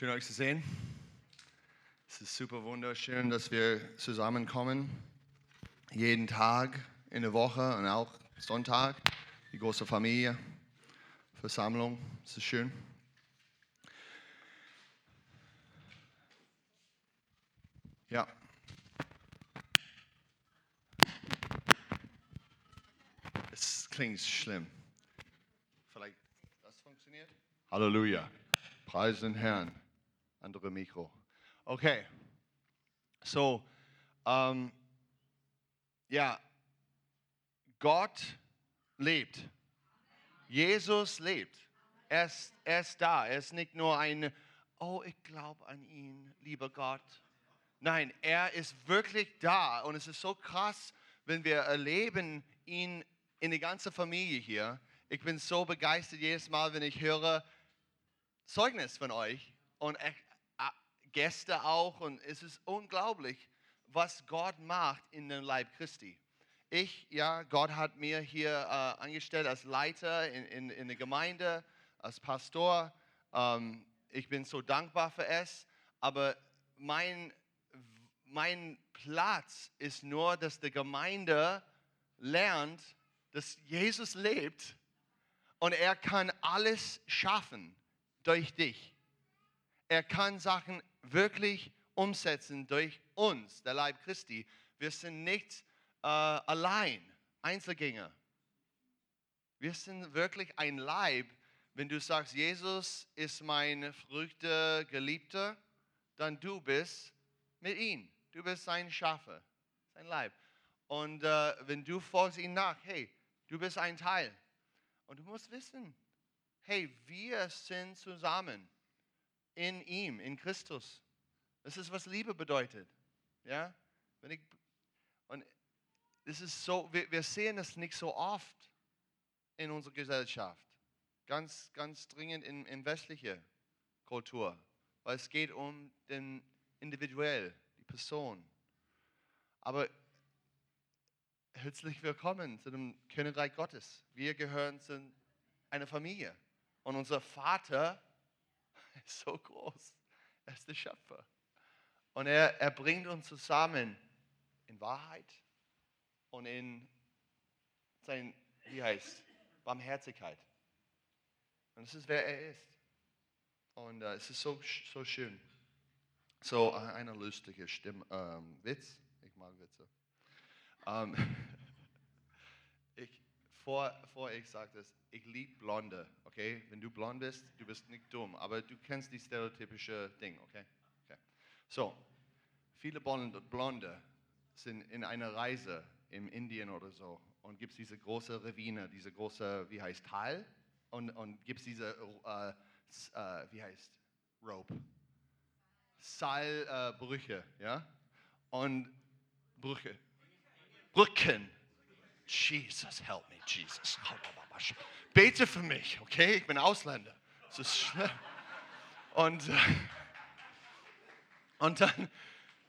Schön euch zu sehen. Es ist super wunderschön, dass wir zusammenkommen. Jeden Tag in der Woche und auch Sonntag. Die große Familie, Versammlung. Es ist schön. Ja. Es klingt schlimm. Vielleicht das funktioniert? Halleluja. Preis den Herrn. Andere Mikro. Okay. So, ähm, ja, Gott lebt. Jesus lebt. Er ist, er ist da. Er ist nicht nur ein, oh, ich glaube an ihn, lieber Gott. Nein, er ist wirklich da. Und es ist so krass, wenn wir erleben ihn in die ganze Familie hier. Ich bin so begeistert jedes Mal, wenn ich höre Zeugnis von euch und Gäste auch. Und es ist unglaublich, was Gott macht in dem Leib Christi. Ich, ja, Gott hat mir hier äh, angestellt als Leiter in, in, in der Gemeinde, als Pastor. Ähm, ich bin so dankbar für es. Aber mein, mein Platz ist nur, dass die Gemeinde lernt, dass Jesus lebt und er kann alles schaffen durch dich. Er kann Sachen wirklich umsetzen durch uns, der Leib Christi. Wir sind nicht äh, allein, Einzelgänger. Wir sind wirklich ein Leib. Wenn du sagst, Jesus ist mein Früchte Geliebter, dann du bist mit ihm. Du bist sein Schafe, sein Leib. Und äh, wenn du folgst ihm nach, hey, du bist ein Teil. Und du musst wissen, hey, wir sind zusammen in ihm, in Christus. Das ist, was Liebe bedeutet. Ja? Wenn ich, und das ist so, wir, wir sehen das nicht so oft in unserer Gesellschaft. Ganz, ganz dringend in, in westlicher Kultur. Weil es geht um den individuell, die Person. Aber herzlich willkommen zu dem Königreich Gottes. Wir gehören zu einer Familie. Und unser Vater ist so groß. Er ist der Schöpfer. Und er, er bringt uns zusammen in Wahrheit und in sein, wie heißt, Barmherzigkeit. Und das ist, wer er ist. Und uh, es ist so, so schön. So, uh, eine lustige Stimme, ähm, Witz. Ich mag Witze. Ähm, ich, vor, vor ich sage das, ich liebe Blonde, okay? Wenn du blond bist, du bist nicht dumm, aber du kennst die stereotypische Ding, okay? okay. So, viele Blonde, sind in einer Reise in Indien oder so und gibt es diese große Ravine, diese große, wie heißt, Tal und, und gibt es diese, äh, äh, wie heißt, Rope, Seilbrüche, äh, ja? Und Brüche, Brücken. Jesus, help me, Jesus. Bete für mich, okay? Ich bin Ausländer. Es ist schlimm. Und, äh, und dann,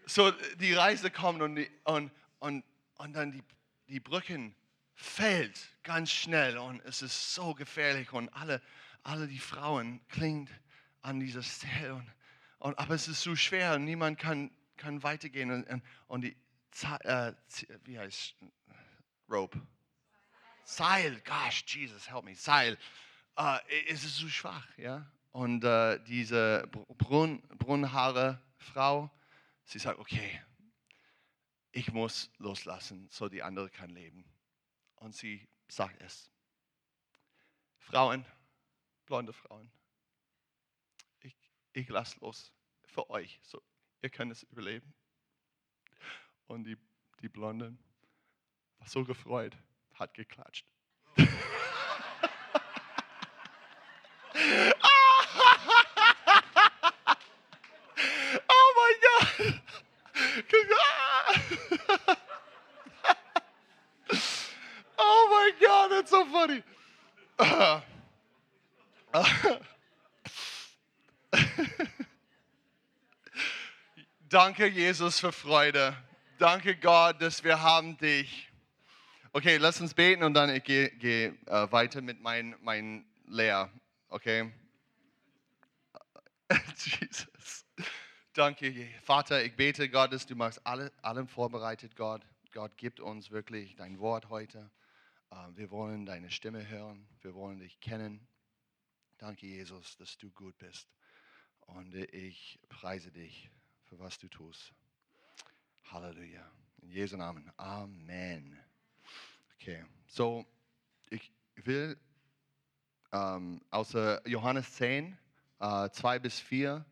so die Reise kommt und, die, und, und, und dann die, die Brücken fällt ganz schnell und es ist so gefährlich und alle, alle die Frauen klingen an dieser Stelle. Und, und, aber es ist so schwer und niemand kann, kann weitergehen. Und, und die, äh, wie heißt Rope? Seil, gosh, Jesus, help me, Seil. Uh, es ist so schwach, ja. Und uh, diese Brun Brunnhaare Frau, sie sagt, okay, ich muss loslassen, so die andere kann leben. Und sie sagt es. Frauen, blonde Frauen, ich, ich lasse los für euch, so ihr könnt es überleben. Und die, die Blonde war so gefreut hat geklatscht. oh mein Gott! oh mein Gott, that's so funny. Danke, Jesus, für Freude. Danke, Gott, dass wir haben dich. Okay, lass uns beten und dann ich gehe geh, äh, weiter mit meinem mein Lehr. Okay? Jesus. Danke, Vater. Ich bete, Gott, dass du machst alle, allem vorbereitet, Gott. Gott, gibt uns wirklich dein Wort heute. Ähm, wir wollen deine Stimme hören. Wir wollen dich kennen. Danke, Jesus, dass du gut bist. Und ich preise dich für was du tust. Halleluja. In Jesu Namen. Amen. Okay, so ich will ähm, aus Johannes 10, äh, 2 bis 4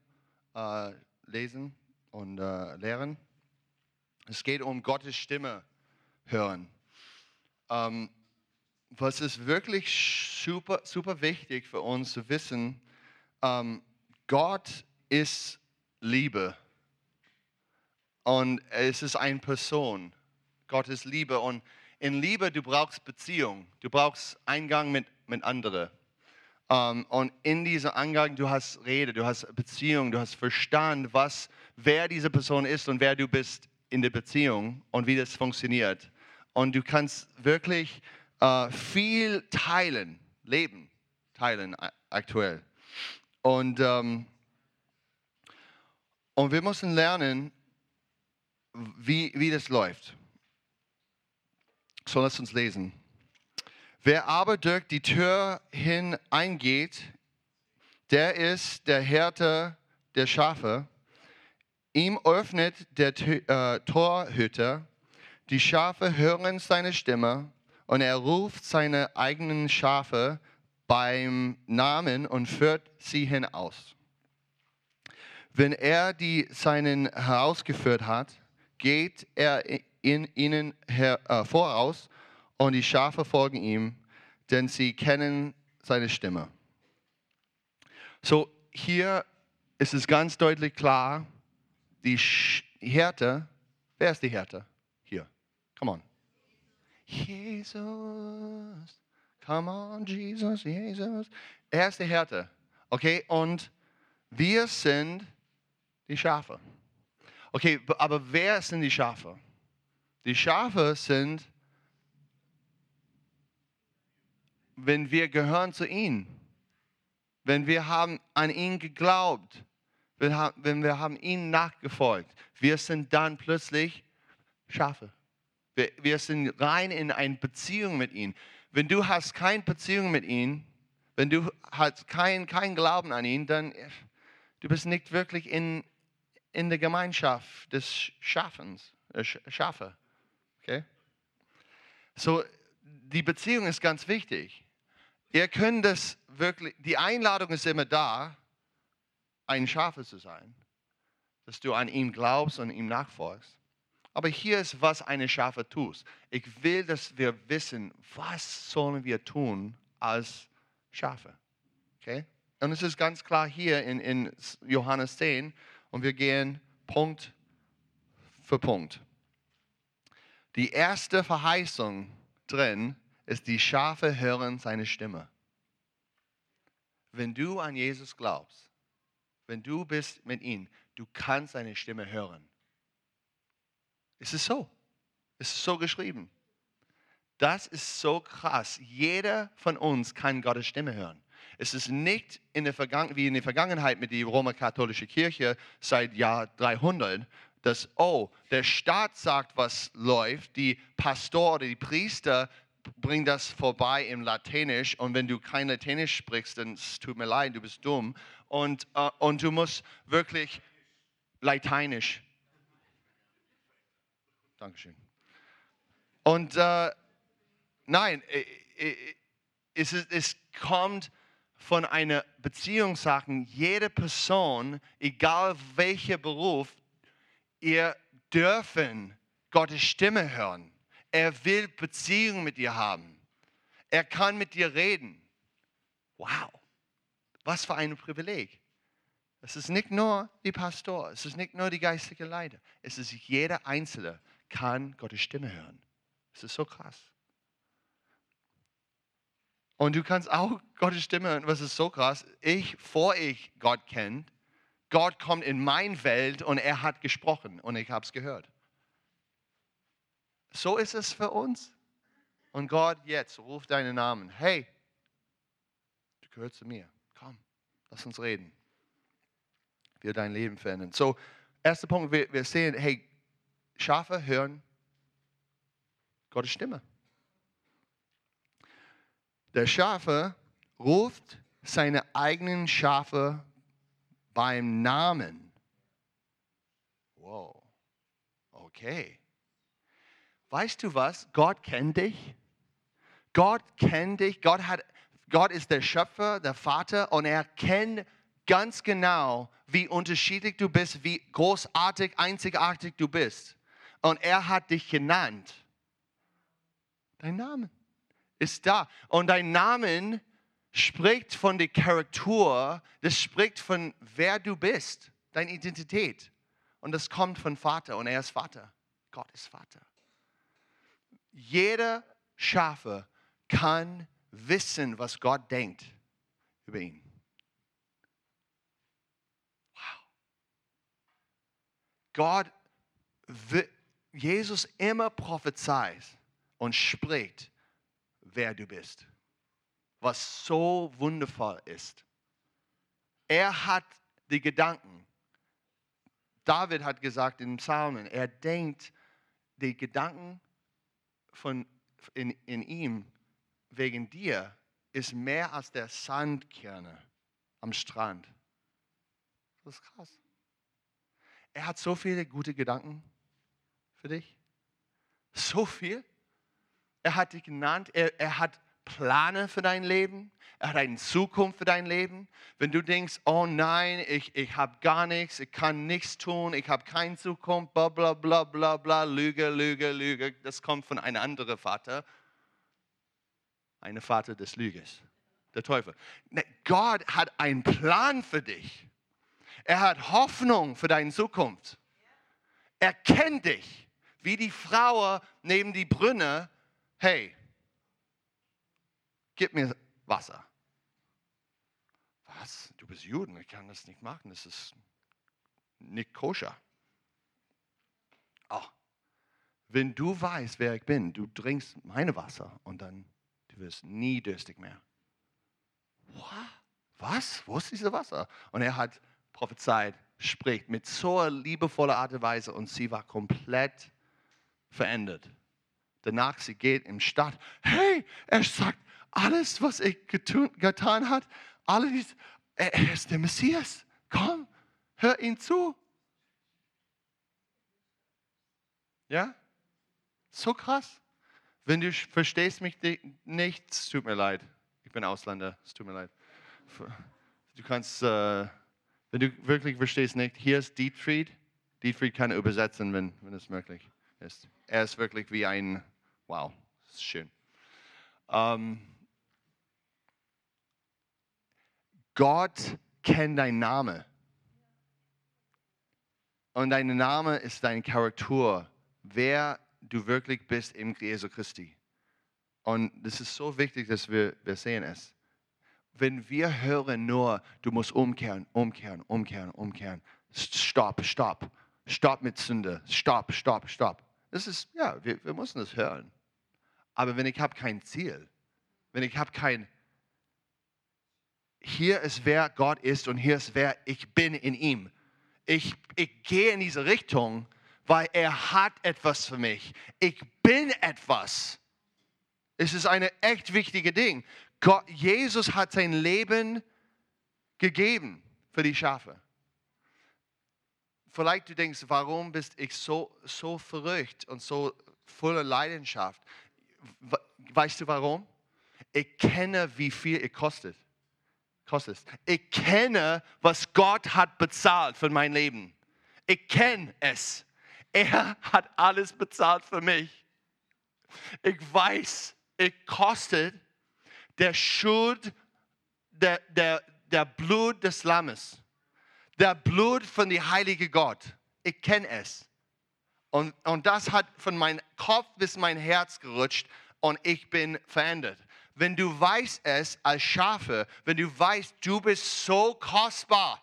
äh, lesen und äh, lehren. Es geht um Gottes Stimme hören. Ähm, was ist wirklich super, super wichtig für uns zu wissen, ähm, Gott ist Liebe. Und es ist eine Person. Gott ist Liebe. Und in Liebe, du brauchst Beziehung. Du brauchst Eingang mit, mit anderen. Um, ähm, und in diesem Eingang, du hast Rede, du hast Beziehung, du hast Verstand, was, wer diese Person ist und wer du bist in der Beziehung und wie das funktioniert. Und du kannst wirklich uh, viel teilen, Leben teilen aktuell. Und, um, ähm, und wir müssen lernen, wie, wie das läuft. So, lass uns lesen. Wer aber durch die Tür hineingeht, der ist der Härte der Schafe. Ihm öffnet der äh, Torhüter. Die Schafe hören seine Stimme und er ruft seine eigenen Schafe beim Namen und führt sie hinaus. Wenn er die seinen herausgeführt hat, geht er in ihnen her, äh, voraus und die Schafe folgen ihm, denn sie kennen seine Stimme. So, hier ist es ganz deutlich klar, die Härte, wer ist die Härte? Hier, come on. Jesus, come on, Jesus, Jesus. Er ist die Härte, okay? Und wir sind die Schafe. Okay, aber wer sind die Schafe? Die Schafe sind, wenn wir gehören zu ihm, wenn wir haben an ihn geglaubt, wenn wir haben ihn nachgefolgt, wir sind dann plötzlich Schafe. Wir, wir sind rein in eine Beziehung mit ihm. Wenn du hast keine Beziehung mit ihm, wenn du hast keinen kein Glauben an ihn, dann du bist nicht wirklich in, in der Gemeinschaft des Schaffens, äh, Schafe. Okay? So, die Beziehung ist ganz wichtig. Ihr könnt das wirklich, die Einladung ist immer da, ein Schafe zu sein, dass du an ihn glaubst und ihm nachfolgst. Aber hier ist, was eine Schafe tut. Ich will, dass wir wissen, was sollen wir tun als Schafe. Okay? Und es ist ganz klar hier in, in Johannes 10 und wir gehen Punkt für Punkt. Die erste Verheißung drin ist, die Schafe hören seine Stimme. Wenn du an Jesus glaubst, wenn du bist mit ihm, du kannst seine Stimme hören. Es ist so. Es ist so geschrieben. Das ist so krass. Jeder von uns kann Gottes Stimme hören. Es ist nicht in der wie in der Vergangenheit mit der römerkatholischen Kirche seit Jahr 300, dass, oh, der Staat sagt, was läuft, die Pastor oder die Priester bringen das vorbei im Latinisch und wenn du kein Latinisch sprichst, dann es tut mir leid, du bist dumm und, uh, und du musst wirklich Lateinisch. Dankeschön. Und uh, nein, es, es kommt von einer Beziehungssache. Jede Person, egal welcher Beruf, ihr dürfen Gottes Stimme hören. Er will Beziehung mit dir haben. Er kann mit dir reden. Wow, was für ein Privileg. Es ist nicht nur die Pastor, es ist nicht nur die geistige Leiter, es ist jeder Einzelne kann Gottes Stimme hören. Es ist so krass. Und du kannst auch Gottes Stimme hören, was ist so krass. Ich, vor ich Gott kennt, Gott kommt in meine Welt und er hat gesprochen und ich habe es gehört. So ist es für uns. Und Gott jetzt ruft deinen Namen. Hey, du gehörst zu mir. Komm, lass uns reden. wird dein Leben verändern. So, erster Punkt, wir, wir sehen, hey, Schafe hören Gottes Stimme. Der Schafe ruft seine eigenen Schafe beim Namen. Wow. Okay. Weißt du was? Gott kennt dich. Gott kennt dich. Gott, hat, Gott ist der Schöpfer, der Vater und er kennt ganz genau, wie unterschiedlich du bist, wie großartig, einzigartig du bist. Und er hat dich genannt. Dein Name ist da. Und dein Name spricht von der Charakter, das spricht von wer du bist, deine Identität. Und das kommt von Vater und er ist Vater. Gott ist Vater. Jeder Schafe kann wissen, was Gott denkt über ihn. Wow. Gott, Jesus immer prophezeit und spricht, wer du bist. Was so wundervoll ist. Er hat die Gedanken. David hat gesagt in Psalmen, er denkt die Gedanken von, in, in ihm wegen dir ist mehr als der Sandkerne am Strand. Das ist krass. Er hat so viele gute Gedanken für dich. So viel. Er hat dich genannt. Er, er hat Pläne für dein Leben. Er hat eine Zukunft für dein Leben. Wenn du denkst, oh nein, ich, ich habe gar nichts, ich kann nichts tun, ich habe keine Zukunft, bla bla bla bla bla, Lüge, Lüge, Lüge, das kommt von einem anderen Vater. Ein Vater des Lüges, der Teufel. Gott hat einen Plan für dich. Er hat Hoffnung für deine Zukunft. Er kennt dich, wie die Frau neben die Brünne. Hey, gib mir Wasser. Was? Du bist Juden, ich kann das nicht machen, das ist nicht koscher. Oh, wenn du weißt, wer ich bin, du trinkst meine Wasser und dann du wirst nie durstig mehr. Was? Wo ist dieses Wasser? Und er hat prophezeit, spricht mit so liebevoller Art und Weise und sie war komplett verändert. Danach, sie geht im Stadt, hey, er sagt, alles, was er getun, getan hat, alles, er ist der Messias. Komm, hör ihn zu. Ja? So krass. Wenn du verstehst mich nicht, es tut mir leid. Ich bin Ausländer, es tut mir leid. Du kannst, äh, wenn du wirklich verstehst nicht, hier ist Dietfried. Dietfried kann übersetzen, wenn, wenn es möglich ist. Er ist wirklich wie ein, wow, ist schön. Ähm, Gott kennt deinen Namen. Und dein Name ist dein Charakter, wer du wirklich bist im Jesu Christi. Und das ist so wichtig, dass wir, wir sehen es. Wenn wir hören nur, du musst umkehren, umkehren, umkehren, umkehren. Stopp, stopp, stopp mit Sünde. Stopp, stopp, stopp. Das ist, ja, wir, wir müssen das hören. Aber wenn ich habe kein Ziel, wenn ich habe kein hier ist wer Gott ist und hier ist wer ich bin in ihm. Ich, ich gehe in diese Richtung, weil er hat etwas für mich. Ich bin etwas. Es ist eine echt wichtige Ding. Gott, Jesus hat sein Leben gegeben für die Schafe. Vielleicht du denkst, warum bist ich so, so verrückt und so voller Leidenschaft? Weißt du warum? Ich kenne, wie viel es kostet kostet. Ich kenne, was Gott hat bezahlt für mein Leben. Ich kenne es. Er hat alles bezahlt für mich. Ich weiß, es kostet der Schuld, der, der, der Blut des Lammes, der Blut von dem heiligen Gott. Ich kenne es. Und, und das hat von meinem Kopf bis mein Herz gerutscht und ich bin verändert wenn du weißt es als Schafe, wenn du weißt, du bist so kostbar,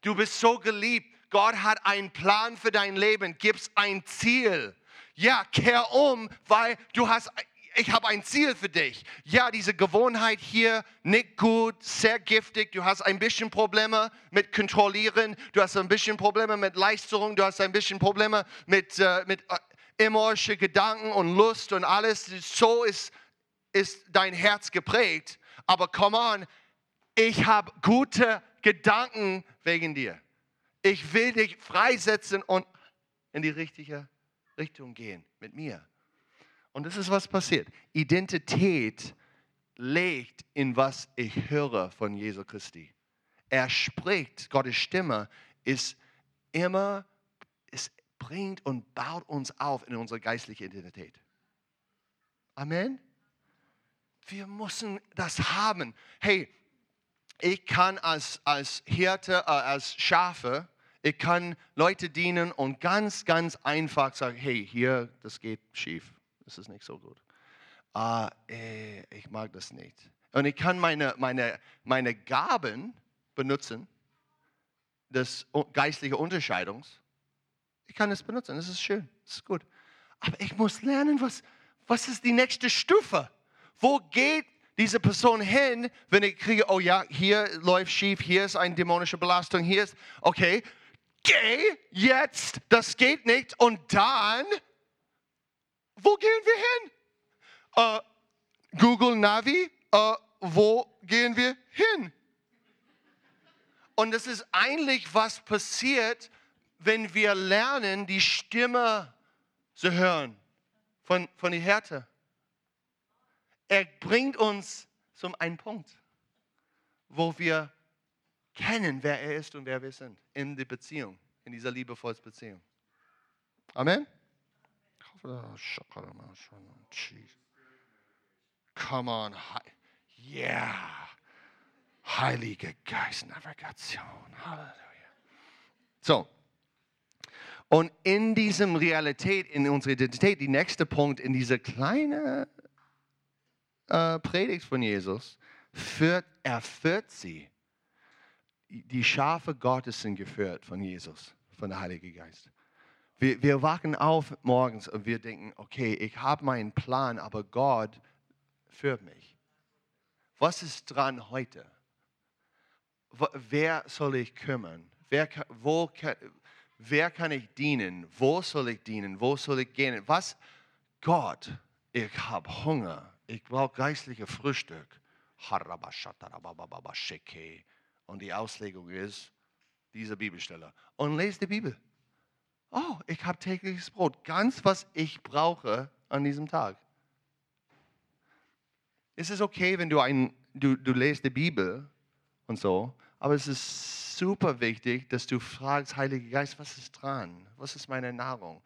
du bist so geliebt, Gott hat einen Plan für dein Leben, gibst ein Ziel. Ja, kehr um, weil du hast, ich habe ein Ziel für dich. Ja, diese Gewohnheit hier nicht gut, sehr giftig. Du hast ein bisschen Probleme mit Kontrollieren, du hast ein bisschen Probleme mit Leistung, du hast ein bisschen Probleme mit, äh, mit äh, Gedanken und Lust und alles. So ist, ist dein Herz geprägt. Aber come on, ich habe gute Gedanken wegen dir. Ich will dich freisetzen und in die richtige Richtung gehen mit mir. Und das ist, was passiert. Identität legt in was ich höre von Jesu Christi. Er spricht, Gottes Stimme ist immer, es bringt und baut uns auf in unsere geistliche Identität. Amen. Wir müssen das haben. Hey, ich kann als, als Hirte, äh, als Schafe, ich kann Leute dienen und ganz, ganz einfach sagen, hey, hier, das geht schief das ist nicht so gut. Ah, äh, ich mag das nicht. Und ich kann meine, meine, meine Gaben benutzen, das geistliche Unterscheidungs. Ich kann es benutzen, das ist schön, das ist gut. Aber ich muss lernen, was, was ist die nächste Stufe? Wo geht diese Person hin, wenn ich kriege, oh ja, hier läuft schief, hier ist eine dämonische Belastung, hier ist, okay, geh jetzt, das geht nicht. Und dann wo gehen wir hin? Äh, Google Navi, äh, wo gehen wir hin? Und das ist eigentlich, was passiert, wenn wir lernen, die Stimme zu hören von, von der Härte. Er bringt uns zum einen Punkt, wo wir kennen, wer er ist und wer wir sind in der Beziehung, in dieser liebevollen Beziehung. Amen. Come on. Yeah. Heilige Geist, Navigation. Halleluja. So. Und in diesem Realität, in unserer Identität, die nächste Punkt in dieser kleinen äh, Predigt von Jesus, führt, er führt sie. Die Schafe Gottes sind geführt von Jesus, von der Heilige Geist. Wir, wir wachen auf morgens und wir denken, okay, ich habe meinen Plan, aber Gott führt mich. Was ist dran heute? Wer soll ich kümmern? Wer, wo, wer kann ich dienen? Wo soll ich dienen? Wo soll ich gehen? Was? Gott, ich habe Hunger. Ich brauche geistliche Frühstück. Und die Auslegung ist diese Bibelstelle. Und lese die Bibel oh, ich habe tägliches Brot, ganz was ich brauche an diesem Tag. Es ist okay, wenn du, ein, du, du lest die Bibel und so, aber es ist super wichtig, dass du fragst, Heiliger Geist, was ist dran? Was ist meine Nahrung?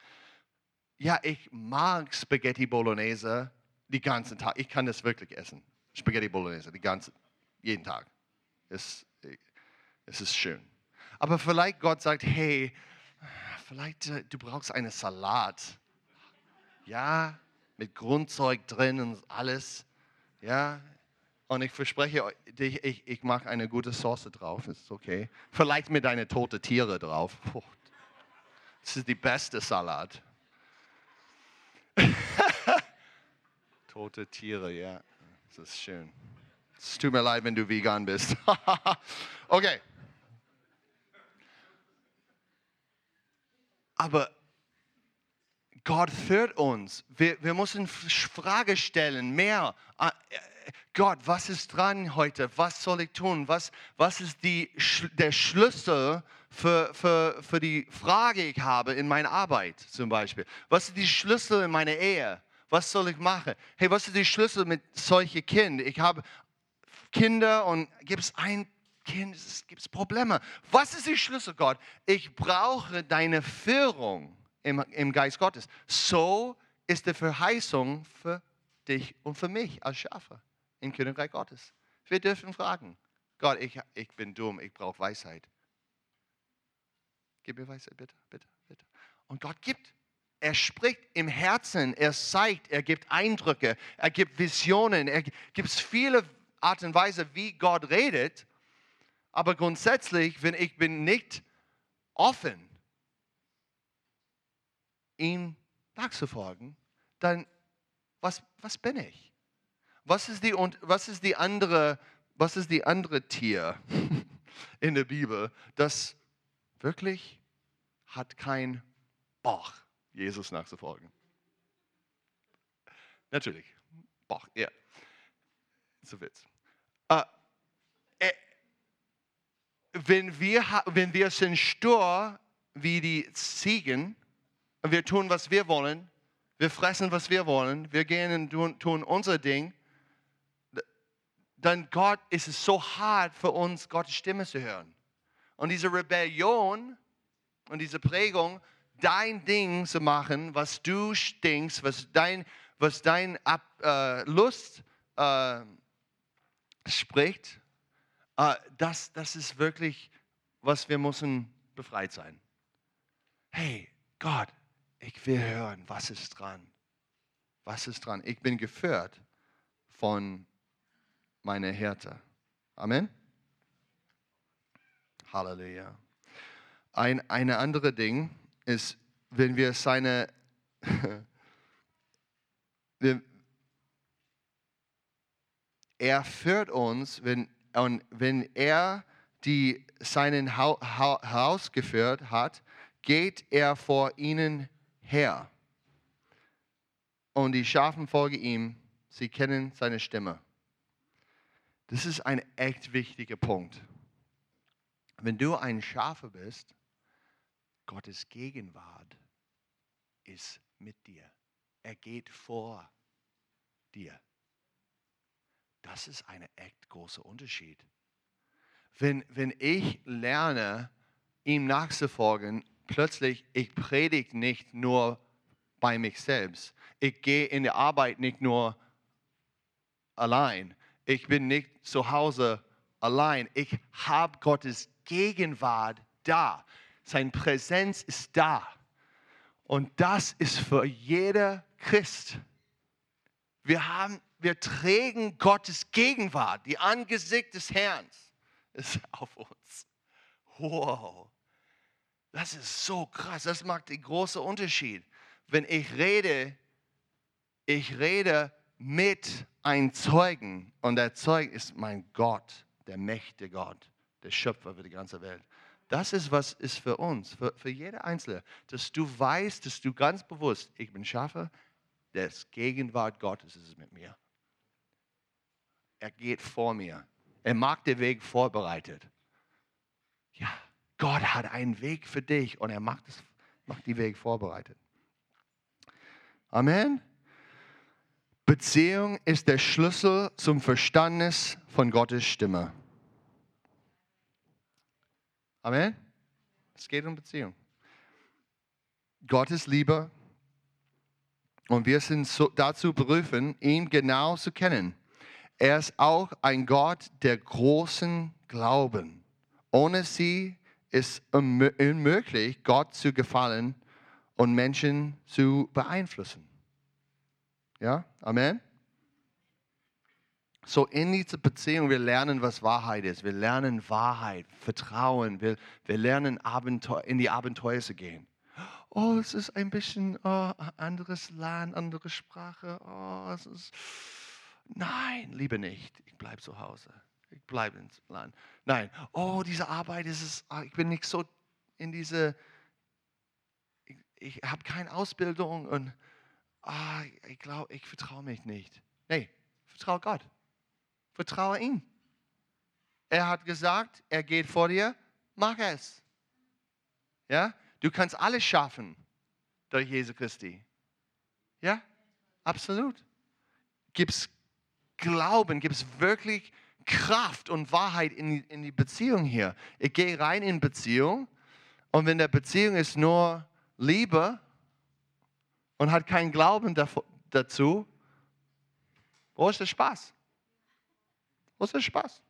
Ja, ich mag Spaghetti Bolognese den ganzen Tag. Ich kann das wirklich essen. Spaghetti Bolognese, die ganze, jeden Tag. Es, es ist schön. Aber vielleicht Gott sagt, hey, vielleicht äh, du brauchst einen Salat. Ja, mit Grundzeug drin und alles. Ja, und ich verspreche dich, ich, ich mache eine gute Sauce drauf, ist okay. Vielleicht mit einer tote Tiere drauf. Das ist die beste Salat. tote Tiere, ja. Das ist schön. Es tut mir leid, wenn du vegan bist. okay. Aber Gott führt uns. Wir, wir müssen Frage stellen, mehr. Ah, äh, Gott, was ist dran heute? Was soll ich tun? Was, was ist die, der Schlüssel für, für, für die Frage, ich habe in meiner Arbeit zum Beispiel? Was ist die Schlüssel in meiner Ehe? Was soll ich machen? Hey, was ist die Schlüssel mit solchen Kindern? Ich habe Kinder und gibt es ein Kind, es gibt Probleme. Was ist der Schlüssel, Gott? Ich brauche deine Führung im, im Geist Gottes. So ist die Verheißung für dich und für mich als Schafe im Königreich Gottes. Wir dürfen fragen. Gott, ich, ich bin dumm, ich brauche Weisheit. Gib mir Weisheit, bitte, bitte, bitte. Und Gott gibt. Er spricht im Herzen, er zeigt, er gibt Eindrücke, er gibt Visionen, er gibt viele Art und Weise, wie Gott redet. Aber grundsätzlich, wenn ich bin nicht offen, ihm nachzufolgen, dann was, was bin ich? Was ist die, was ist die andere, was ist die andere Tier in der Bibel, das wirklich hat kein Bock, Jesus nachzufolgen? Natürlich, Bock, ja. So Witz. Uh, wenn, wir, wenn wir sind stur wie die Ziegen und wir tun, was wir wollen, wir fressen, was wir wollen, wir gehen und tun, tun unser Ding, dann Gott ist es so hart für uns, Gottes Stimme zu hören. Und diese Rebellion und diese Prägung, dein Ding zu machen, was du stinkst, was dein, was dein Ab, äh, Lust äh, spricht, äh, das, das ist wirklich, was wir müssen befreit sein. Hey, Gott, ich will hören, was ist dran? Was ist dran? Ich bin geführt von meine Härte. Amen. Halleluja. Ein eine andere Ding ist, wenn wir seine, er führt uns, wenn, und wenn er die seinen Haus geführt hat, geht er vor ihnen her. Und die Schafen folgen ihm, sie kennen seine Stimme. Das ist ein echt wichtiger Punkt. Wenn du ein Schafe bist, Gottes Gegenwart ist mit dir. Er geht vor dir. Das ist ein echt großer Unterschied. Wenn, wenn ich lerne, ihm nachzufolgen, plötzlich, ich predige nicht nur bei mich selbst. Ich gehe in die Arbeit nicht nur allein ich bin nicht zu Hause allein. Ich habe Gottes Gegenwart da. Sein Präsenz ist da. Und das ist für jeder Christ. Wir, haben, wir tragen Gottes Gegenwart. Die Angesicht des Herrn ist auf uns. Wow. Das ist so krass. Das macht den großen Unterschied. Wenn ich rede, ich rede mit einem Zeugen und der Zeuge ist mein Gott, der mächtige Gott, der Schöpfer für die ganze Welt. Das ist, was ist für uns, für, für jede Einzelne, dass du weißt, dass du ganz bewusst, ich bin Schaffer, das Gegenwart Gottes ist mit mir. Er geht vor mir. Er macht den Weg vorbereitet. Ja, Gott hat einen Weg für dich und er macht, es, macht die Weg vorbereitet. Amen. Beziehung ist der Schlüssel zum Verständnis von Gottes Stimme. Amen. Es geht um Beziehung. Gott ist Liebe und wir sind so dazu berufen, ihn genau zu kennen. Er ist auch ein Gott der großen Glauben. Ohne sie ist unmöglich, Gott zu gefallen und Menschen zu beeinflussen. Ja, Amen. So in dieser Beziehung, wir lernen, was Wahrheit ist. Wir lernen Wahrheit, Vertrauen. Wir, wir lernen Abenteuer, in die Abenteuer zu gehen. Oh, es ist ein bisschen oh, anderes Land, andere Sprache. Oh, es ist. Nein, liebe nicht. Ich bleibe zu Hause. Ich bleibe ins Land. Nein. Oh, diese Arbeit ist es. Ah, ich bin nicht so in diese. Ich, ich habe keine Ausbildung und ah, ich glaube, ich vertraue mich nicht. Nee, vertraue Gott. Vertraue ihm. Er hat gesagt, er geht vor dir, mach es. Ja, du kannst alles schaffen durch Jesu Christi. Ja, absolut. Gibt es Glauben, gibt es wirklich Kraft und Wahrheit in die, in die Beziehung hier. Ich gehe rein in Beziehung und wenn der Beziehung ist nur Liebe, und hat keinen Glauben dazu, wo ist der Spaß? Wo ist Spaß?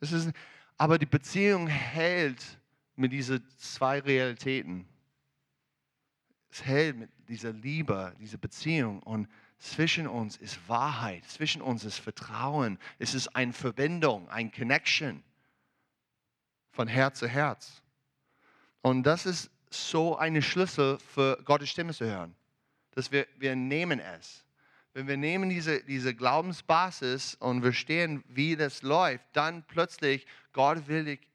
Ist, aber die Beziehung hält mit diesen zwei Realitäten. Es hält mit dieser Liebe, dieser Beziehung und zwischen uns ist Wahrheit, zwischen uns ist Vertrauen, es ist eine Verbindung, ein Connection von Herz zu Herz. Und das ist so eine Schlüssel für Gottes Stimme zu hören dass wir, wir nehmen es. Wenn wir nehmen diese, diese Glaubensbasis und verstehen, wie das läuft, dann plötzlich, Gott will dich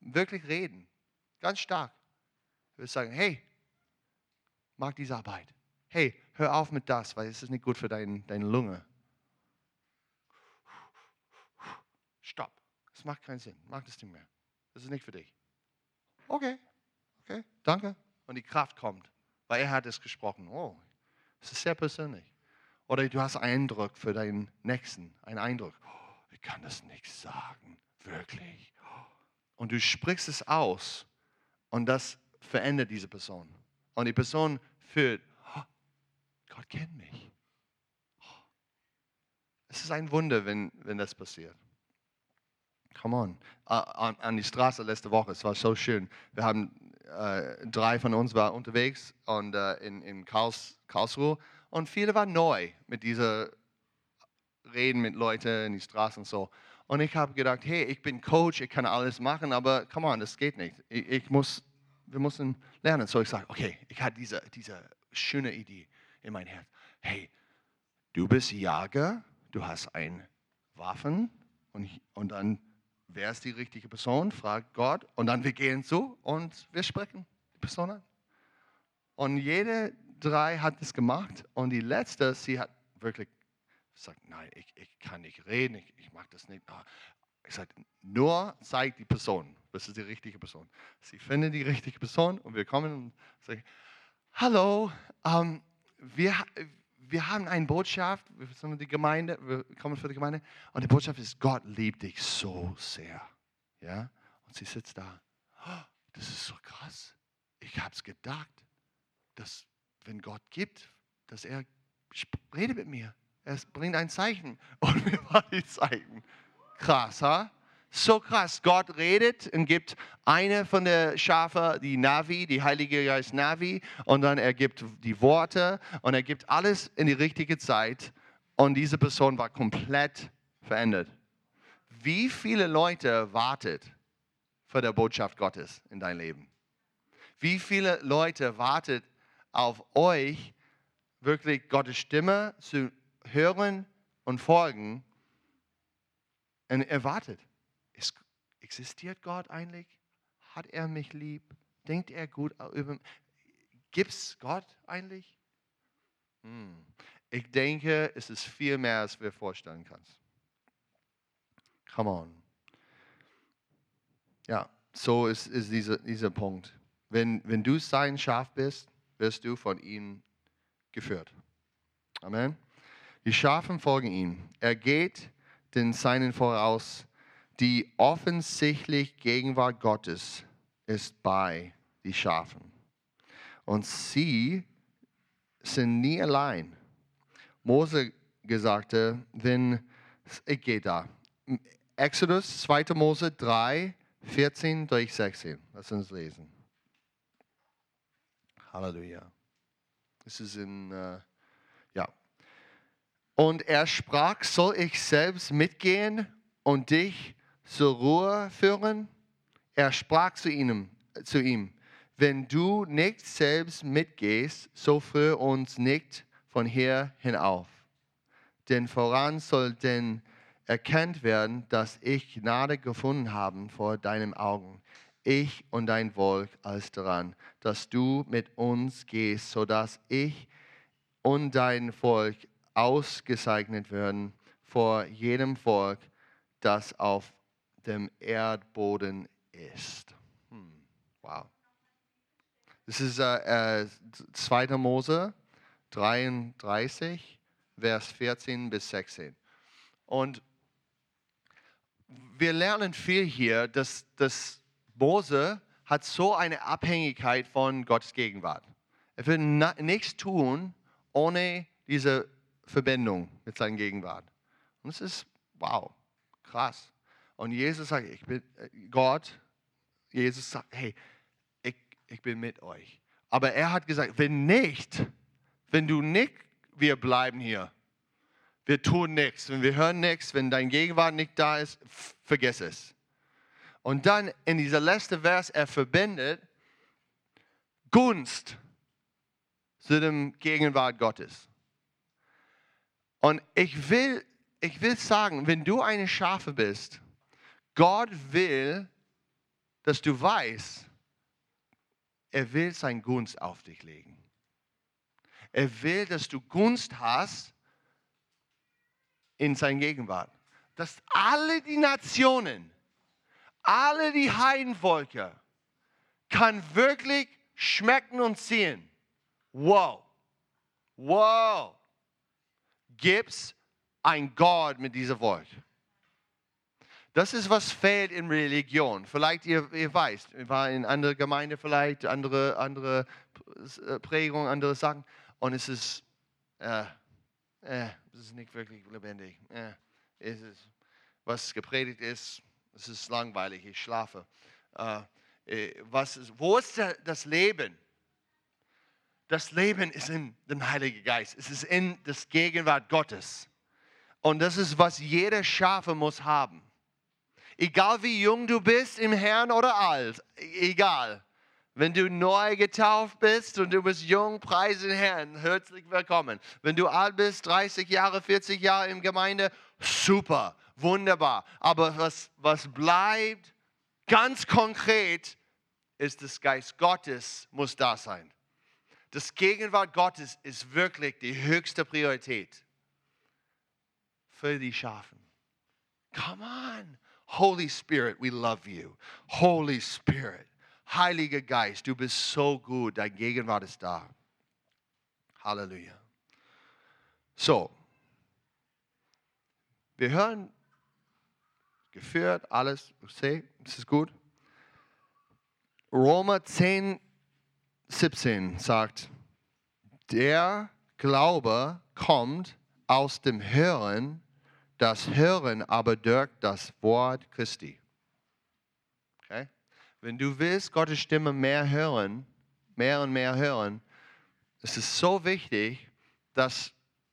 wirklich reden. Ganz stark. Er will sagen, hey, mach diese Arbeit. Hey, hör auf mit das, weil es ist nicht gut für dein, deine Lunge. Stopp. Das macht keinen Sinn. Mach das nicht mehr. Das ist nicht für dich. Okay, okay, danke. Und die Kraft kommt, weil er hat es gesprochen. Oh, es ist sehr persönlich. Oder du hast Eindruck für deinen Nächsten, einen Eindruck. Oh, ich kann das nicht sagen, wirklich. Und du sprichst es aus und das verändert diese Person. Und die Person fühlt, oh, Gott kennt mich. Oh. Es ist ein Wunder, wenn, wenn das passiert. Come on. An, an die Straße letzte Woche, es war so schön. Wir haben, äh, drei von uns waren unterwegs und äh, in, in Karls, Karlsruhe und viele waren neu mit dieser Reden mit Leuten in die Straße und so. Und ich habe gedacht, hey, ich bin Coach, ich kann alles machen, aber come on, das geht nicht. Ich, ich muss, wir müssen lernen. So ich sage, okay, ich hatte diese, diese schöne Idee in mein Herz. Hey, du bist Jager, du hast ein Waffen und, und dann, wer ist die richtige Person? Fragt Gott und dann wir gehen zu und wir sprechen die Person an. Und jede drei hat es gemacht und die letzte, sie hat wirklich gesagt, nein, ich, ich kann nicht reden, ich, ich mag das nicht. Ich sage, nur zeig die Person, das ist die richtige Person. Sie finden die richtige Person und wir kommen und sagen, hallo, ähm, wir, wir haben eine Botschaft, wir sind die Gemeinde, wir kommen für die Gemeinde und die Botschaft ist, Gott liebt dich so sehr. Ja? Und sie sitzt da, oh, das ist so krass. Ich habe es gedacht, dass wenn Gott gibt, dass er redet mit mir. Er bringt ein Zeichen. Und mir war die Zeichen. Krass, ha? So krass. Gott redet und gibt eine von der Schafe, die Navi, die Heilige Geist Navi, und dann er gibt die Worte und er gibt alles in die richtige Zeit. Und diese Person war komplett verändert. Wie viele Leute wartet für der Botschaft Gottes in dein Leben? Wie viele Leute wartet auf euch, wirklich Gottes Stimme zu hören und folgen. Und erwartet, existiert Gott eigentlich? Hat er mich lieb? Denkt er gut über mich? Gibt es Gott eigentlich? Hm. Ich denke, es ist viel mehr, als wir vorstellen können. Come on. Ja, so ist, ist dieser, dieser Punkt. Wenn, wenn du sein Schaf bist, wirst du von ihm geführt. Amen. Die Schafen folgen ihm. Er geht den Seinen voraus. Die offensichtlich Gegenwart Gottes ist bei den Schafen. Und sie sind nie allein. Mose sagte, wenn, ich gehe da. Exodus 2. Mose 3, 14 durch 16. Lass uns lesen. Halleluja. Es ist in, äh, ja. Und er sprach, soll ich selbst mitgehen und dich zur Ruhe führen? Er sprach zu ihm, zu ihm wenn du nicht selbst mitgehst, so führe uns nicht von hier hinauf. Denn voran soll denn erkannt werden, dass ich Gnade gefunden habe vor deinen Augen ich und dein Volk als daran, dass du mit uns gehst, sodass ich und dein Volk ausgezeichnet werden vor jedem Volk, das auf dem Erdboden ist. Hm. Wow. Das ist äh, äh, 2. Mose 33, Vers 14 bis 16. Und wir lernen viel hier, dass, dass Mose hat so eine Abhängigkeit von Gottes Gegenwart. Er will nichts tun ohne diese Verbindung mit seiner Gegenwart. Und es ist, wow, krass. Und Jesus sagt, ich bin äh, Gott, Jesus sagt, hey, ich, ich bin mit euch. Aber er hat gesagt, wenn nicht, wenn du nicht, wir bleiben hier. Wir tun nichts. Wenn wir hören nichts, wenn dein Gegenwart nicht da ist, vergiss es. Und dann in dieser letzten Vers, er verbindet Gunst zu dem Gegenwart Gottes. Und ich will, ich will sagen, wenn du eine Schafe bist, Gott will, dass du weißt, er will sein Gunst auf dich legen. Er will, dass du Gunst hast in seiner Gegenwart. Dass alle die Nationen, alle die Heidenvölker, kann wirklich schmecken und sehen. Wow, wow, gibt's ein Gott mit dieser Wort. Das ist, was fehlt in Religion. Vielleicht ihr, ihr weißt, ich war in einer Gemeinde vielleicht, andere, andere äh, Prägungen, andere Sachen. Und es ist, äh, äh, es ist nicht wirklich lebendig. Äh, es ist, was gepredigt ist, es ist langweilig, ich schlafe. Äh, äh was ist, wo ist der, das Leben? Das Leben ist in dem Heiligen Geist. Es ist in das Gegenwart Gottes. Und das ist, was jeder Schafe muss haben. Egal wie jung du bist im Herrn oder alt, egal. Wenn du neu getauft bist und du bist jung, preise den Herrn, herzlich willkommen. Wenn du alt bist, 30 Jahre, 40 Jahre in Gemeinde, super, wunderbar. Aber was, was bleibt ganz konkret, ist das Geist Gottes muss da sein. Das Gegenwart Gottes ist wirklich die höchste Priorität für die Schafen. Come on. Holy Spirit, we love you. Holy Spirit, Heiliger Geist, du bist so gut, dein Gegenwart ist da. Halleluja. So, wir hören geführt, alles, okay, das ist gut. Roma 10, 17 sagt, der Glaube kommt aus dem Hören das Hören aber durch das Wort Christi. Okay? Wenn du willst Gottes Stimme mehr hören, mehr und mehr hören, es ist so wichtig, dass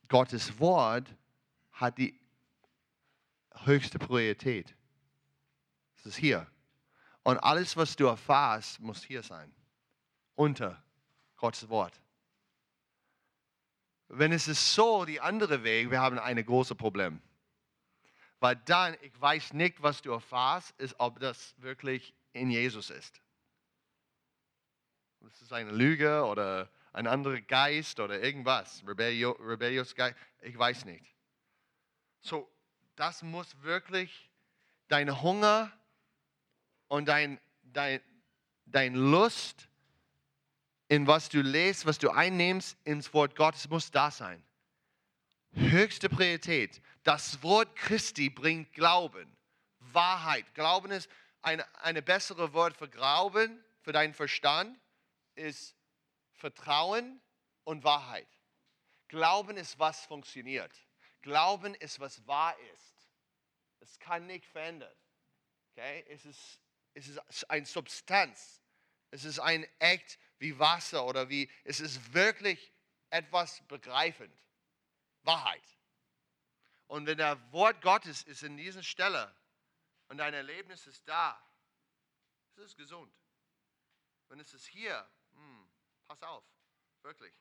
Gottes Wort hat die höchste Priorität. Es ist hier. Und alles, was du erfährst, muss hier sein. Unter Gottes Wort. Wenn es ist so, die andere Weg, wir haben ein großes Problem. Weil dann, ich weiß nicht, was du erfährst, ist, ob das wirklich in Jesus ist. Das ist eine Lüge oder ein anderer Geist oder irgendwas. Rebellious Geist, ich weiß nicht. So, das muss wirklich dein Hunger und dein, dein, dein Lust in was du lest, was du einnimmst ins Wort Gottes, muss da sein. Höchste Priorität. Das Wort Christi bringt Glauben, Wahrheit. Glauben ist eine, eine bessere Wort für Glauben, für deinen Verstand, ist Vertrauen und Wahrheit. Glauben ist, was funktioniert. Glauben ist, was wahr ist. Es kann nicht verändern. Okay? Es, ist, es ist eine Substanz. Es ist ein echt wie Wasser oder wie, es ist wirklich etwas begreifend. Wahrheit. Und wenn der Wort Gottes ist in dieser Stelle und dein Erlebnis ist da, ist es gesund. Wenn es ist hier, hm, pass auf, wirklich.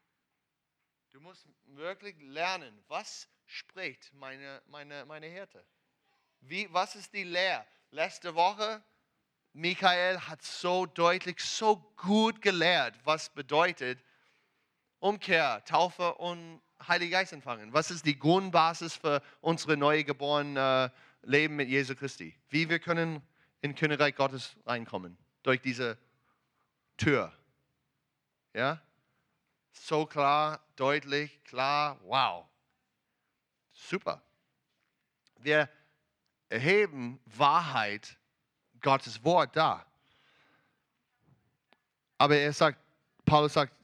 Du musst wirklich lernen, was spricht meine, meine, meine Hirte. Wie, was ist die Lehre? Letzte Woche, Michael hat so deutlich, so gut gelehrt, was bedeutet Umkehr, Taufe und Heiligen Geist empfangen? Was ist die Grundbasis für unsere neu geborenen äh, Leben mit Jesu Christi? Wie wir können in Königreich Gottes reinkommen? Durch diese Tür. Ja? So klar, deutlich, klar, wow. Super. Wir erheben Wahrheit, Gottes Wort da. Aber er sagt, Paulus sagt,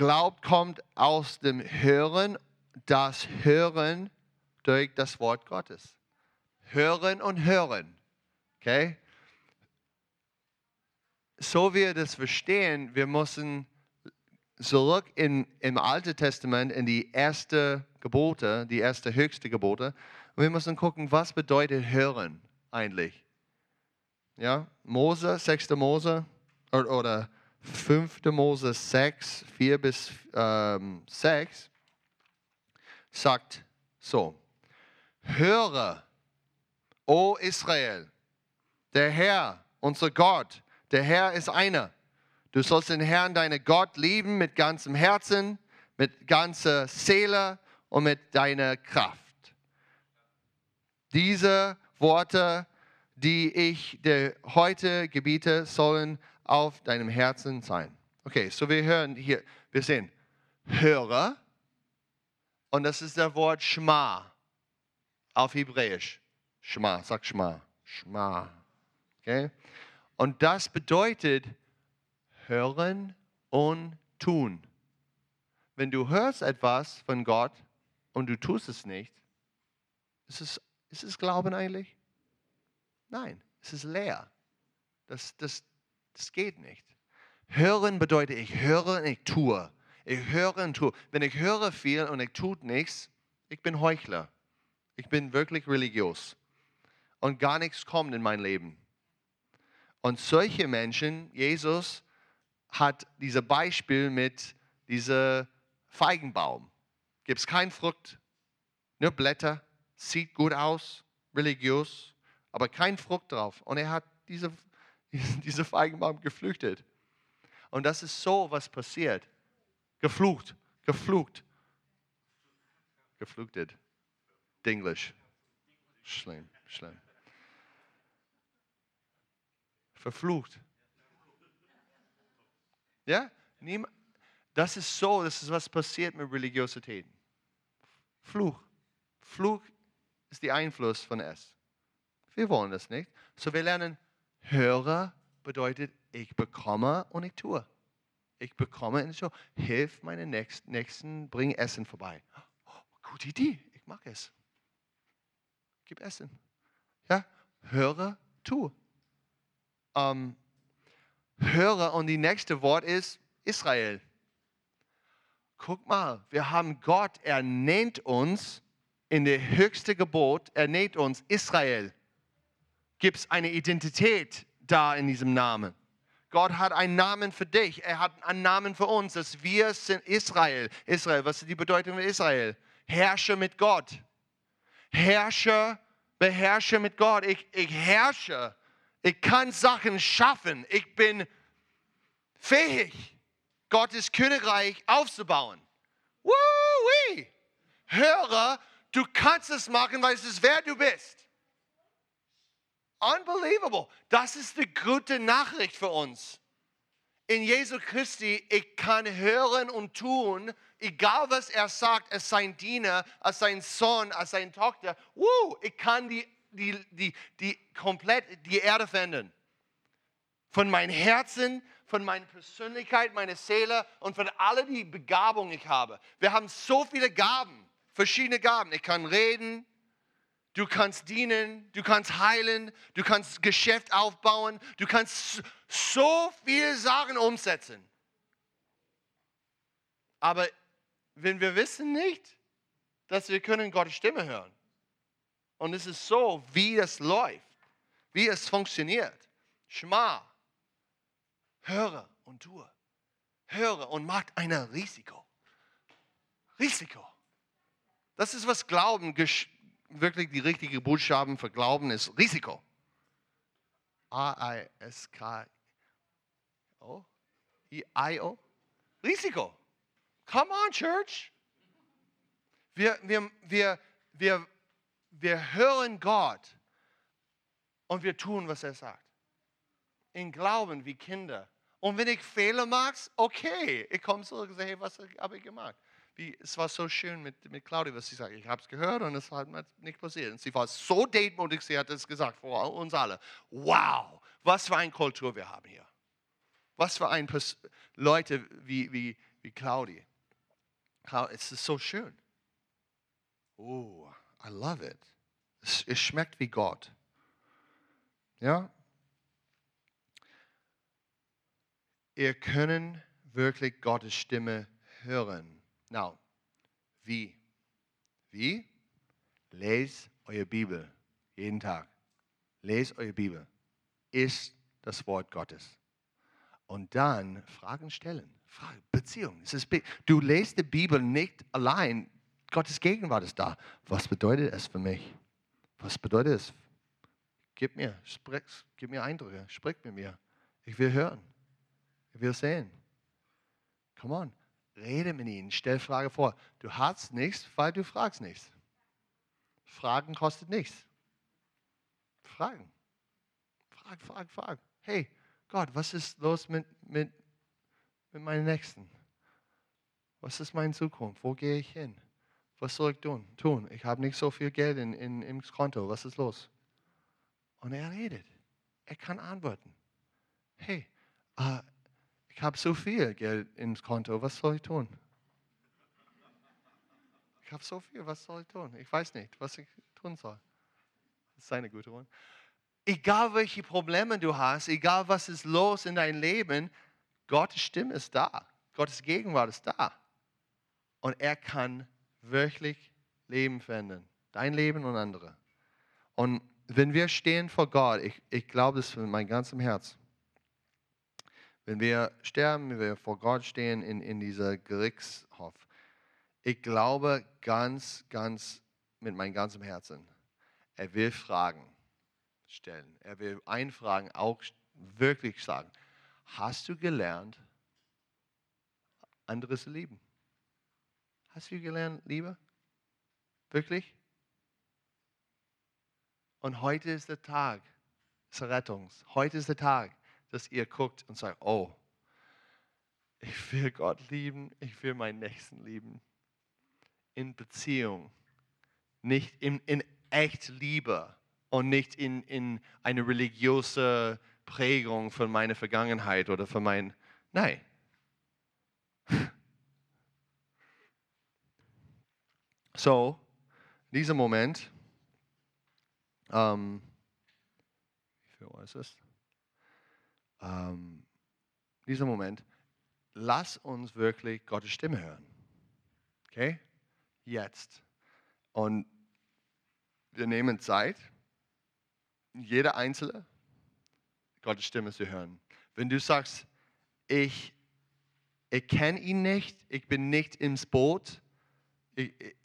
Glaubt kommt aus dem Hören, das Hören durch das Wort Gottes. Hören und hören. Okay? So wir das verstehen, wir müssen zurück in, im Alten Testament in die erste Gebote, die erste höchste Gebote. Und wir müssen gucken, was bedeutet hören eigentlich. Ja, Mose, 6. Mose oder, oder 5. Mose 6, 4 bis ähm, 6 sagt So, höre, o Israel, der Herr, unser Gott, der Herr ist einer. Du sollst den Herrn, deinen Gott, lieben mit ganzem Herzen, mit ganzer Seele und mit deiner Kraft. Diese Worte, die ich dir heute gebiete, sollen auf deinem Herzen sein. Okay, so wir hören hier, wir sehen Hörer und das ist das Wort Schma auf Hebräisch. Schma, sag Schma. Schma. Okay? Und das bedeutet hören und tun. Wenn du hörst etwas von Gott und du tust es nicht, ist es, ist es Glauben eigentlich? Nein, es ist leer. Das, das, das geht nicht. Hören bedeutet, ich höre und ich tue. Ich höre und tue. Wenn ich höre viel und ich tue nichts, ich bin Heuchler. Ich bin wirklich religiös. Und gar nichts kommt in mein Leben. Und solche Menschen, Jesus hat dieses Beispiel mit diesem Feigenbaum. Gibt es keine Frucht, nur Blätter, sieht gut aus, religiös, aber kein Frucht drauf. Und er hat diese, diese Feigenbaum geflüchtet. Und das ist so, was passiert. Geflucht, geflucht, geflüchtet. Englisch. Schlimm, schlimm. Verflucht. Ja? Das ist so, das ist was passiert mit Religiosität. Fluch. Fluch ist der Einfluss von es. Wir wollen das nicht. So wir lernen, höre bedeutet, ich bekomme und ich tue. Ich bekomme und ich tue. Hilf meinen Nächsten, bring Essen vorbei. Oh, gute Idee, ich mag es. Gib Essen. Ja, höre, tue. Ähm, höre und die nächste Wort ist Israel. Guck mal, wir haben Gott, er nennt uns in der höchste Gebot, er nennt uns Israel. Gibt es eine Identität da in diesem Namen? Gott hat einen Namen für dich, er hat einen Namen für uns, dass wir sind Israel. Israel, was ist die Bedeutung von Israel? Herrsche mit Gott. Herrsche, beherrsche mit Gott. Ich, ich herrsche. Ich kann Sachen schaffen. Ich bin fähig, Gottes Königreich aufzubauen. Woo-wee. Höre, du kannst es machen, weil es ist, wer du bist. Unbelievable. Das ist die gute Nachricht für uns. In Jesu Christi, ich kann hören und tun, egal was er sagt, als sein Diener, als sein Sohn, als seine Tochter. Woo, ich kann die, die, die, die komplett die Erde verändern. Von meinem Herzen, von meiner Persönlichkeit, meiner Seele und von all die Begabungen ich habe. Wir haben so viele Gaben, verschiedene Gaben. Ich kann reden, du kannst dienen, du kannst heilen, du kannst Geschäft aufbauen, du kannst so viele Sachen umsetzen. Aber wenn wir wissen nicht, dass wir können Gottes Stimme hören und es ist so, wie es läuft, wie es funktioniert. Schma, höre und tue. Höre und macht ein Risiko. Risiko. Das ist, was Glauben, wirklich die richtige Buchstaben für Glauben ist. Risiko. A-I-S-K-O. I-O. Risiko. Come on, Church. Wir, wir, wir, wir, wir hören Gott und wir tun, was er sagt in Glauben wie Kinder. Und wenn ich Fehler mache, okay, ich komme zurück und sage, hey, was habe ich gemacht? Wie, es war so schön mit, mit Claudia, was sie sagt. Ich habe es gehört und es hat nicht passiert. Und sie war so demutig, sie hat es gesagt vor uns alle. Wow, was für eine Kultur wir haben hier. Was für ein Pers Leute wie, wie, wie Claudia. Es ist so schön. Oh, I love it. Es, es schmeckt wie Gott. Ja, ihr können wirklich Gottes Stimme hören. Now, wie? Wie? Lest eure Bibel jeden Tag. Lest eure Bibel. Ist das Wort Gottes. Und dann Fragen stellen. Beziehung. du lest die Bibel nicht allein Gottes Gegenwart ist da. Was bedeutet es für mich? Was bedeutet es? Gib mir, sprich, gib mir Eindrücke, sprich mit mir. Ich will hören. Ich will sehen. Come on, rede mit ihnen, stell Frage vor. Du hast nichts, weil du fragst nichts. Fragen kostet nichts. Fragen. Frag, frag, frag. Hey, Gott, was ist los mit, mit, mit meinen Nächsten? Was ist meine Zukunft? Wo gehe ich hin? Was soll ich tun? Ich habe nicht so viel Geld in, in, im Konto. Was ist los? Und er redet. Er kann antworten. Hey, uh, ich habe so viel Geld ins Konto. Was soll ich tun? Ich habe so viel. Was soll ich tun? Ich weiß nicht, was ich tun soll. Das ist eine gute One. Egal welche Probleme du hast, egal was ist los in deinem Leben, Gottes Stimme ist da. Gottes Gegenwart ist da. Und er kann wirklich Leben verändern. Dein Leben und andere. Und wenn wir stehen vor Gott, ich, ich glaube das von meinem ganzen Herz. Wenn wir sterben, wenn wir vor Gott stehen in, in dieser Gerichtshof, ich glaube ganz, ganz mit meinem ganzen Herzen, er will Fragen stellen. Er will einfragen, auch wirklich sagen, hast du gelernt, andere zu lieben? Hast du gelernt, Liebe? Wirklich? Und heute ist der Tag des Rettungs. Heute ist der Tag, dass ihr guckt und sagt, oh, ich will Gott lieben, ich will meinen Nächsten lieben. In Beziehung, nicht in, in echt Liebe und nicht in, in eine religiöse Prägung von meiner Vergangenheit oder von mein, nein. So, dieser Moment, ähm, wie viel Uhr ist es? Ähm, dieser Moment, lass uns wirklich Gottes Stimme hören. Okay? Jetzt. Und wir nehmen Zeit, jeder Einzelne Gottes Stimme zu hören. Wenn du sagst, ich, ich kenne ihn nicht, ich bin nicht ins Boot, ich, ich,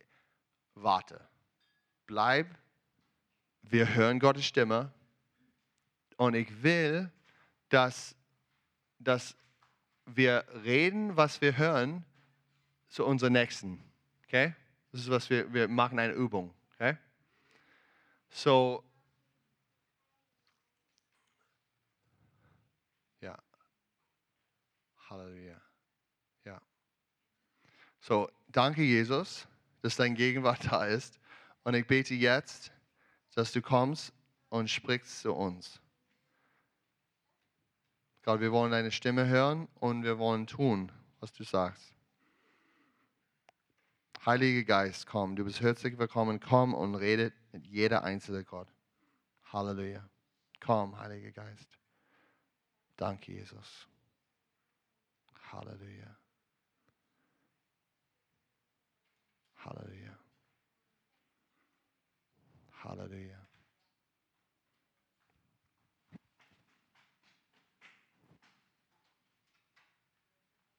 warte. Bleib. Wir hören Gottes Stimme. Und ich will, dass, dass wir reden, was wir hören, zu unserem Nächsten. Okay? Das ist, was wir, wir machen, eine Übung. Okay? So, ja. Halleluja. Ja. So, danke, Jesus dass dein Gegenwart da ist. Und ich bete jetzt, dass du kommst und sprichst zu uns. Gott, wir wollen deine Stimme hören und wir wollen tun, was du sagst. Heiliger Geist, komm, du bist herzlich willkommen, komm und rede mit jeder einzelne Gott. Halleluja. Komm, Heiliger Geist. Danke, Jesus. Halleluja. Hallelujah. Hallelujah.